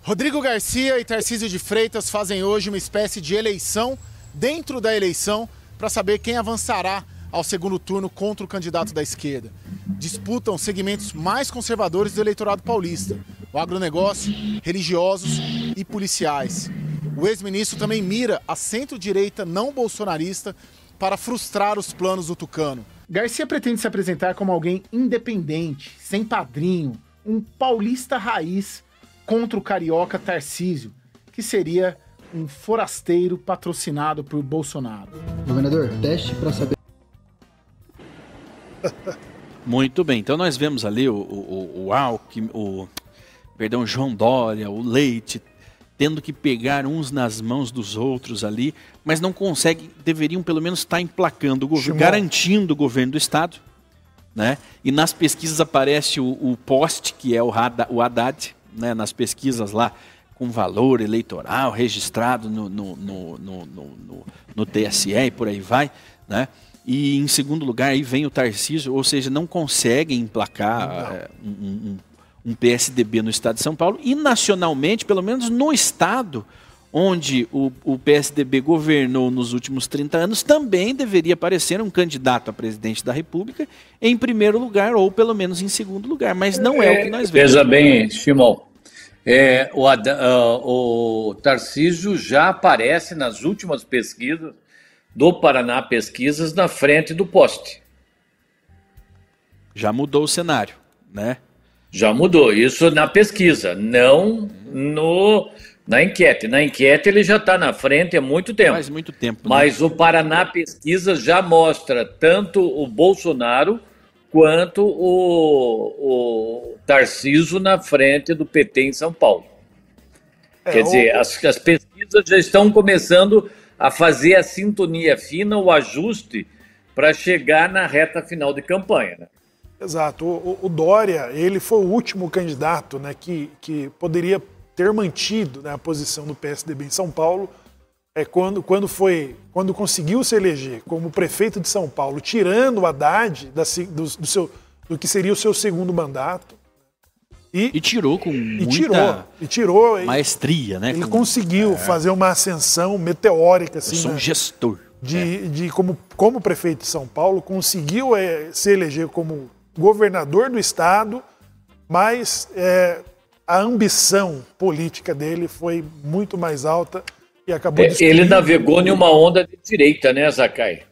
Rodrigo Garcia e Tarcísio de Freitas fazem hoje uma espécie de eleição dentro da eleição para saber quem avançará ao segundo turno contra o candidato da esquerda. Disputam segmentos mais conservadores do eleitorado paulista: o agronegócio, religiosos e policiais. O ex-ministro também mira a centro-direita não bolsonarista para frustrar os planos do Tucano. Garcia pretende se apresentar como alguém independente, sem padrinho, um paulista raiz contra o carioca Tarcísio, que seria um forasteiro patrocinado por Bolsonaro. Governador, teste para saber [LAUGHS] muito bem, então nós vemos ali o, o, o Alckmin, o, perdão, João Dória, o Leite, tendo que pegar uns nas mãos dos outros ali, mas não consegue, deveriam pelo menos estar emplacando o governo, garantindo o governo do Estado. Né? E nas pesquisas aparece o, o poste, que é o, o Haddad, né? nas pesquisas lá, com valor eleitoral registrado no, no, no, no, no, TSE e por aí vai. Né? E em segundo lugar, aí vem o Tarcísio, ou seja, não conseguem emplacar é, um, um, PSDB no estado de São Paulo. E nacionalmente, pelo menos no estado onde o, o, PSDB governou nos últimos 30 anos, também deveria aparecer um candidato a presidente da República em primeiro lugar, ou pelo menos em segundo lugar. Mas não é, é o que nós vemos. Veja bem, Simão. É, o, uh, o Tarcísio já aparece nas últimas pesquisas do Paraná Pesquisas na frente do poste. Já mudou o cenário, né? Já mudou. Isso na pesquisa, não no na enquete. Na enquete ele já está na frente há muito tempo. Faz muito tempo. Né? Mas o Paraná Pesquisas já mostra tanto o Bolsonaro quanto o, o Tarciso na frente do PT em São Paulo. É, Quer dizer, o... as, as pesquisas já estão começando a fazer a sintonia fina, o ajuste para chegar na reta final de campanha. Né? Exato. O, o, Dória, ele foi o último candidato né, que, que poderia ter mantido né, a posição do PSDB em São Paulo é quando, quando, foi, quando conseguiu se eleger como prefeito de São Paulo, tirando o Haddad da, do, do, seu, do que seria o seu segundo mandato. E, e tirou com e muita tirou, e tirou, maestria, né? Ele com, conseguiu é. fazer uma ascensão meteórica. Assim, Eu sou um né? gestor. De, é. de como, como prefeito de São Paulo, conseguiu é, se eleger como governador do estado, mas é, a ambição política dele foi muito mais alta E acabou é, ele navegou em uma onda de direita, né, Zakai?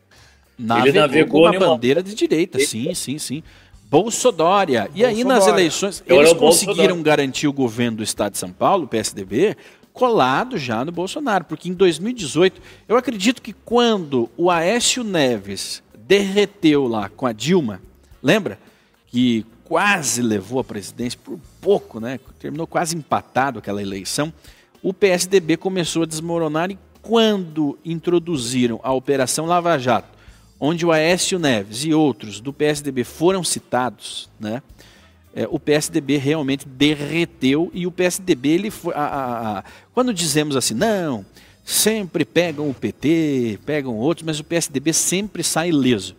Navegou ele navegou com uma bandeira de direita, sim, sim, sim. Bolsodória. E aí nas eleições, eles conseguiram garantir o governo do estado de São Paulo, o PSDB, colado já no Bolsonaro, porque em 2018, eu acredito que quando o Aécio Neves derreteu lá com a Dilma, lembra? Que quase levou a presidência por pouco, né? Terminou quase empatado aquela eleição. O PSDB começou a desmoronar e quando introduziram a Operação Lava Jato, onde o Aécio Neves e outros do PSDB foram citados, né? é, o PSDB realmente derreteu e o PSDB ele foi, a, a, a, quando dizemos assim não sempre pegam o PT pegam outros mas o PSDB sempre sai ileso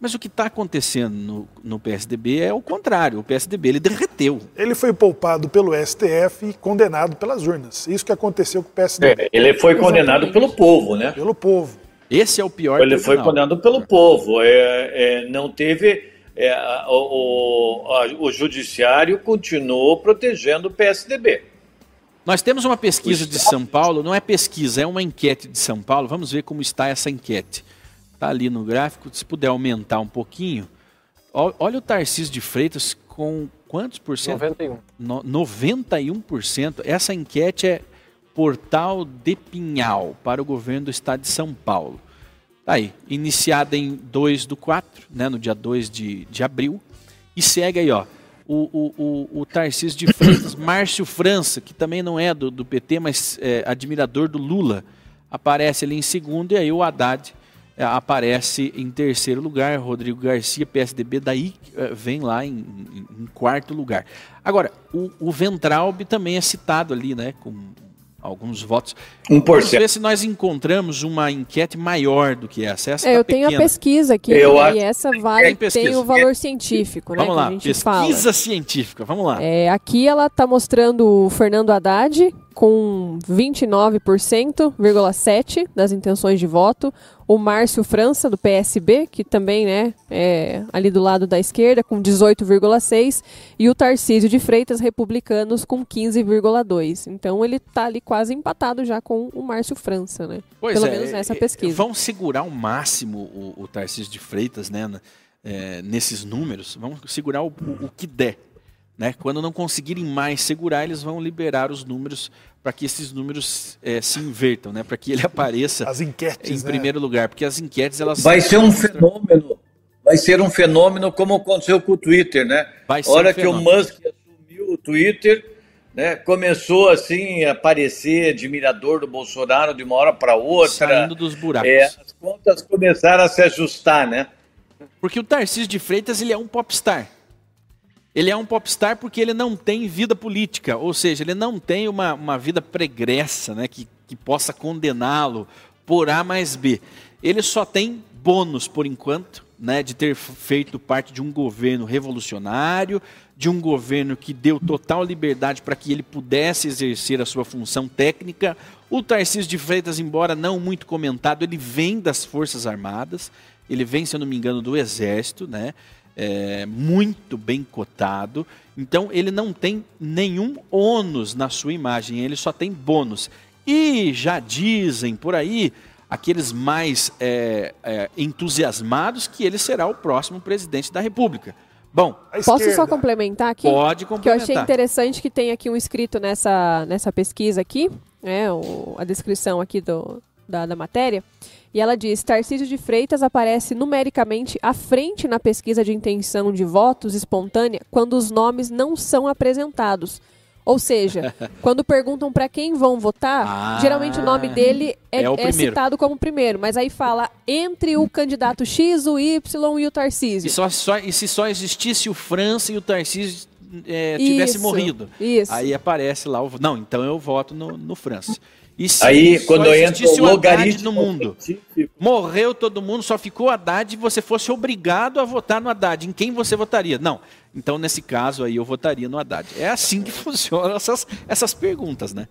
mas o que está acontecendo no, no, PSDB é o contrário o PSDB ele derreteu ele foi poupado pelo STF e condenado pelas urnas isso que aconteceu com o PSDB é, ele foi condenado pelo povo né pelo povo esse é o pior ele tribunal. foi condenado pelo povo é, é não teve é, o, o, o judiciário continuou protegendo o PSDB. Nós temos uma pesquisa de São Paulo, não é pesquisa, é uma enquete de São Paulo. Vamos ver como está essa enquete. Está ali no gráfico, se puder aumentar um pouquinho. Olha o Tarcísio de Freitas com quantos por cento? 91. No, 91%. Essa enquete é Portal de Pinhal para o governo do estado de São Paulo. Tá aí, iniciada em 2 do 4, né, no dia 2 de, de abril. E segue aí, ó, o, o, o, o Tarcísio de Freitas, [COUGHS] Márcio França, que também não é do, do PT, mas é admirador do Lula, aparece ali em segundo, e aí o Haddad aparece em terceiro lugar, Rodrigo Garcia, PSDB, daí é, vem lá em, em, em quarto lugar. Agora, o, o Ventralbe também é citado ali, né, com alguns votos. 1%. Vamos ver se nós encontramos uma enquete maior do que essa. essa é, tá eu tenho a pesquisa aqui, eu e essa vale, tem, tem o valor científico, né? Vamos lá, pesquisa fala. científica, vamos lá. É, aqui ela está mostrando o Fernando Haddad com 29,7% das intenções de voto. O Márcio França, do PSB, que também né, é ali do lado da esquerda, com 18,6%. E o Tarcísio de Freitas, republicanos, com 15,2%. Então ele está ali quase empatado já com o Márcio França, né? Pois Pelo é, menos nessa pesquisa. Vão segurar ao máximo o, o Tarcísio de Freitas né, é, nesses números. Vamos segurar o, o, o que der. Né? Quando não conseguirem mais segurar, eles vão liberar os números para que esses números é, se invertam, né? para que ele [LAUGHS] apareça as enquetes, em né? primeiro lugar, porque as enquetes elas vai ser um fenômeno, vai ser um fenômeno como aconteceu com o Twitter, né? Vai ser hora um que o Musk assumiu o Twitter, né? Começou assim a aparecer admirador do Bolsonaro de uma hora para outra, saindo dos buracos. É, as contas começaram a se ajustar, né? Porque o Tarcísio de Freitas ele é um popstar. Ele é um popstar porque ele não tem vida política, ou seja, ele não tem uma, uma vida pregressa né, que, que possa condená-lo por A mais B. Ele só tem bônus, por enquanto, né, de ter feito parte de um governo revolucionário, de um governo que deu total liberdade para que ele pudesse exercer a sua função técnica. O Tarcísio de Freitas, embora não muito comentado, ele vem das Forças Armadas, ele vem, se eu não me engano, do Exército, né? É, muito bem cotado. Então ele não tem nenhum ônus na sua imagem, ele só tem bônus. E já dizem por aí aqueles mais é, é, entusiasmados que ele será o próximo presidente da República. Bom, posso só complementar aqui? Pode complementar. Que eu achei interessante que tem aqui um escrito nessa, nessa pesquisa aqui, né, o, a descrição aqui do, da, da matéria. E ela diz: Tarcísio de Freitas aparece numericamente à frente na pesquisa de intenção de votos espontânea quando os nomes não são apresentados. Ou seja, [LAUGHS] quando perguntam para quem vão votar, ah, geralmente o nome dele é, é, é citado como primeiro, mas aí fala entre o candidato X, o Y e o Tarcísio. E, só, só, e se só existisse o França e o Tarcísio é, tivesse isso, morrido, isso. aí aparece lá o. Não, então eu voto no, no França. E se Aí, quando entra o logaritmo no mundo, morreu todo mundo, só ficou Haddad e você fosse obrigado a votar no Haddad, em quem você votaria? Não. Então, nesse caso aí, eu votaria no Haddad. É assim que [LAUGHS] funcionam essas, essas perguntas, né?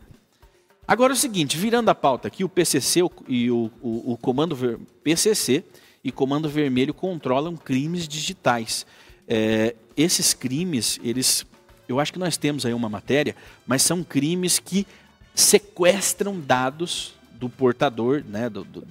Agora é o seguinte, virando a pauta aqui, o PCC e o, o, o Comando Ver... PCC e Comando Vermelho controlam crimes digitais. É, esses crimes, eles, eu acho que nós temos aí uma matéria, mas são crimes que sequestram dados do portador, né, do, do,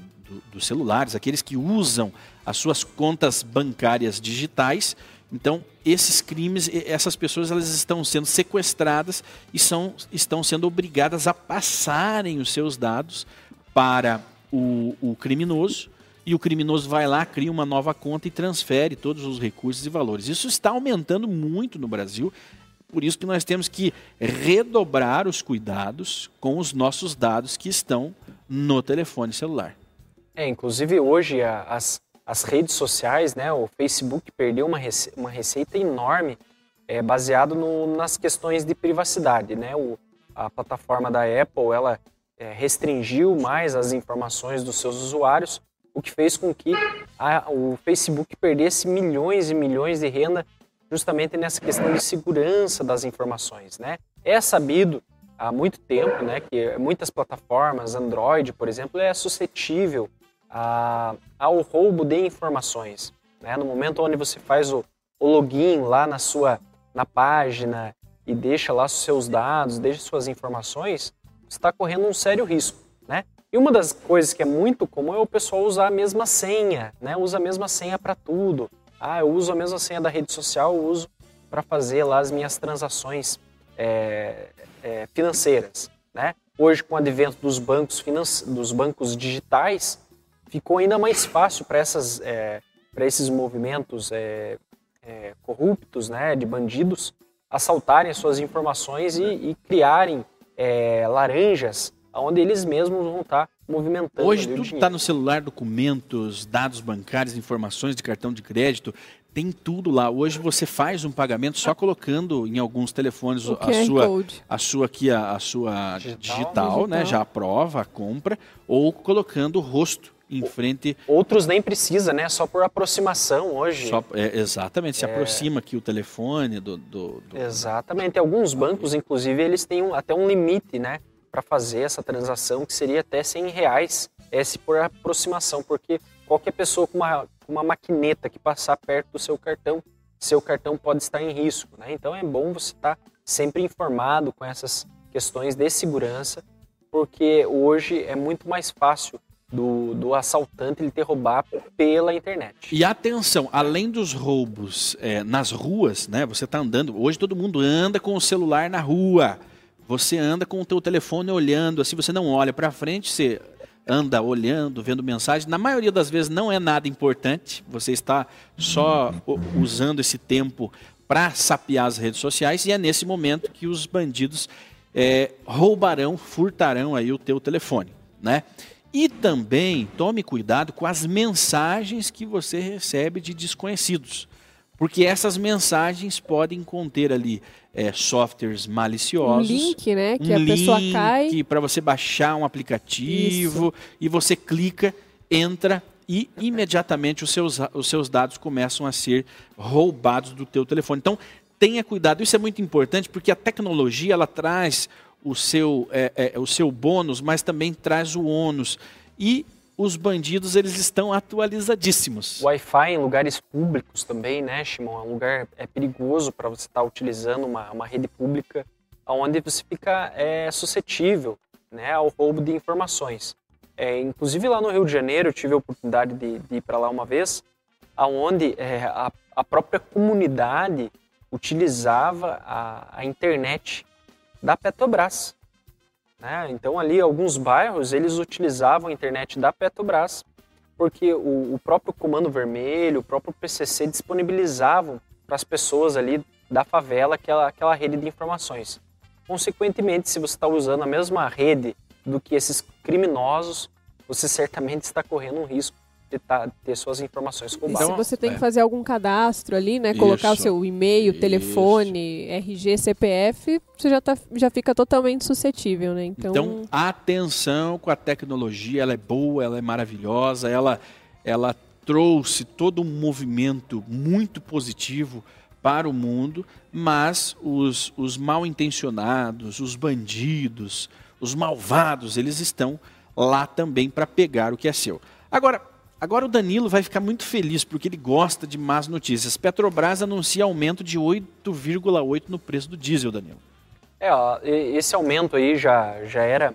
dos celulares, aqueles que usam as suas contas bancárias digitais. Então, esses crimes, essas pessoas, elas estão sendo sequestradas e são, estão sendo obrigadas a passarem os seus dados para o, o criminoso e o criminoso vai lá, cria uma nova conta e transfere todos os recursos e valores. Isso está aumentando muito no Brasil, por isso que nós temos que redobrar os cuidados com os nossos dados que estão no telefone celular. É, inclusive hoje as, as redes sociais, né, o Facebook perdeu uma, rece uma receita enorme é, baseado no, nas questões de privacidade, né? O, a plataforma da Apple, ela é, restringiu mais as informações dos seus usuários o que fez com que a, o Facebook perdesse milhões e milhões de renda justamente nessa questão de segurança das informações, né? É sabido há muito tempo, né, que muitas plataformas, Android, por exemplo, é suscetível a, ao roubo de informações, né? No momento onde você faz o, o login lá na sua na página e deixa lá seus dados, deixa suas informações, você está correndo um sério risco, né? E uma das coisas que é muito comum é o pessoal usar a mesma senha, né? Usa a mesma senha para tudo. Ah, eu uso a mesma senha da rede social, eu uso para fazer lá as minhas transações é, é, financeiras, né? Hoje, com o advento dos bancos, dos bancos digitais, ficou ainda mais fácil para é, para esses movimentos é, é, corruptos, né, de bandidos, assaltarem as suas informações e, e criarem é, laranjas onde eles mesmos vão estar tá movimentando. Hoje tudo está no celular, documentos, dados bancários, informações de cartão de crédito, tem tudo lá. Hoje você faz um pagamento só colocando em alguns telefones o a sua code. a sua aqui a, a sua digital, digital, digital, né, já aprova a compra ou colocando o rosto em frente. Outros nem precisa, né? Só por aproximação hoje. Só, é, exatamente, se é... aproxima aqui o telefone do, do, do, Exatamente. Alguns bancos, inclusive, eles têm um, até um limite, né? Para fazer essa transação, que seria até 100 reais, esse por aproximação, porque qualquer pessoa com uma, uma maquineta que passar perto do seu cartão, seu cartão pode estar em risco. Né? Então é bom você estar tá sempre informado com essas questões de segurança, porque hoje é muito mais fácil do, do assaltante ele ter roubar pela internet. E atenção, além dos roubos é, nas ruas, né? Você está andando, hoje todo mundo anda com o celular na rua. Você anda com o teu telefone olhando, assim, você não olha para frente, você anda olhando, vendo mensagem. Na maioria das vezes não é nada importante. Você está só usando esse tempo para sapear as redes sociais e é nesse momento que os bandidos é, roubarão, furtarão aí o teu telefone, né? E também tome cuidado com as mensagens que você recebe de desconhecidos. Porque essas mensagens podem conter ali é, softwares maliciosos. Um link, né? Que um a pessoa cai. para você baixar um aplicativo Isso. e você clica, entra e imediatamente os seus, os seus dados começam a ser roubados do teu telefone. Então, tenha cuidado. Isso é muito importante porque a tecnologia ela traz o seu, é, é, o seu bônus, mas também traz o ônus. E os bandidos eles estão atualizadíssimos. Wi-Fi em lugares públicos também, né, Shimon? É um lugar é perigoso para você estar tá utilizando uma, uma rede pública onde você fica é, suscetível né, ao roubo de informações. É, inclusive lá no Rio de Janeiro eu tive a oportunidade de, de ir para lá uma vez, aonde é, a, a, própria comunidade utilizava a, a internet da Petrobras. Né? Então ali alguns bairros eles utilizavam a internet da Petrobras porque o, o próprio Comando Vermelho, o próprio PCC disponibilizavam para as pessoas ali da favela aquela, aquela rede de informações. Consequentemente, se você está usando a mesma rede do que esses criminosos, você certamente está correndo um risco de tá, ter suas informações roubadas. Então, se você tem é. que fazer algum cadastro ali, né, colocar Isso. o seu e-mail, Isso. telefone, RG, CPF, você já, tá, já fica totalmente suscetível, né? Então... então, atenção com a tecnologia, ela é boa, ela é maravilhosa, ela, ela trouxe todo um movimento muito positivo para o mundo, mas os, os mal intencionados, os bandidos, os malvados, eles estão lá também para pegar o que é seu. Agora, Agora o Danilo vai ficar muito feliz porque ele gosta de más notícias. Petrobras anuncia aumento de 8,8 no preço do diesel, Danilo. É, ó, esse aumento aí já, já era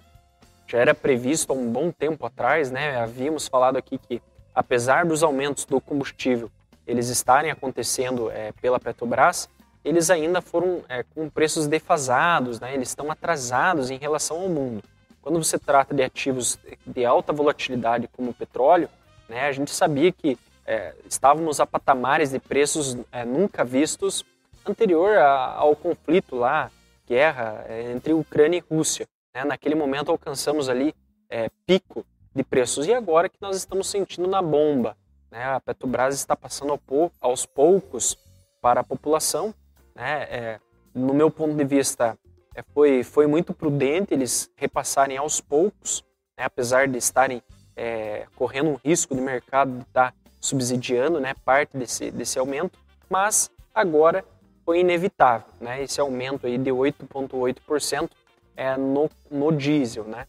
já era previsto há um bom tempo atrás, né? Havíamos falado aqui que, apesar dos aumentos do combustível eles estarem acontecendo é, pela Petrobras, eles ainda foram é, com preços defasados, né? eles estão atrasados em relação ao mundo. Quando você trata de ativos de alta volatilidade como o petróleo, né, a gente sabia que é, estávamos a patamares de preços é, nunca vistos anterior a, ao conflito lá, guerra é, entre Ucrânia e Rússia. Né? Naquele momento alcançamos ali é, pico de preços e agora que nós estamos sentindo na bomba. Né? A Petrobras está passando aos poucos para a população. Né? É, no meu ponto de vista, é, foi, foi muito prudente eles repassarem aos poucos, né? apesar de estarem é, correndo um risco de mercado estar tá subsidiando né, parte desse, desse aumento, mas agora foi inevitável, né, esse aumento aí de 8,8% é, no, no diesel. Né?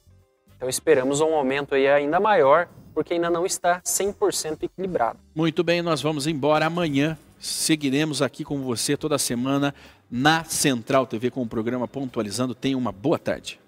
Então esperamos um aumento aí ainda maior, porque ainda não está 100% equilibrado. Muito bem, nós vamos embora amanhã. Seguiremos aqui com você toda semana na Central TV com o programa Pontualizando. Tenha uma boa tarde.